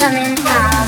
coming out.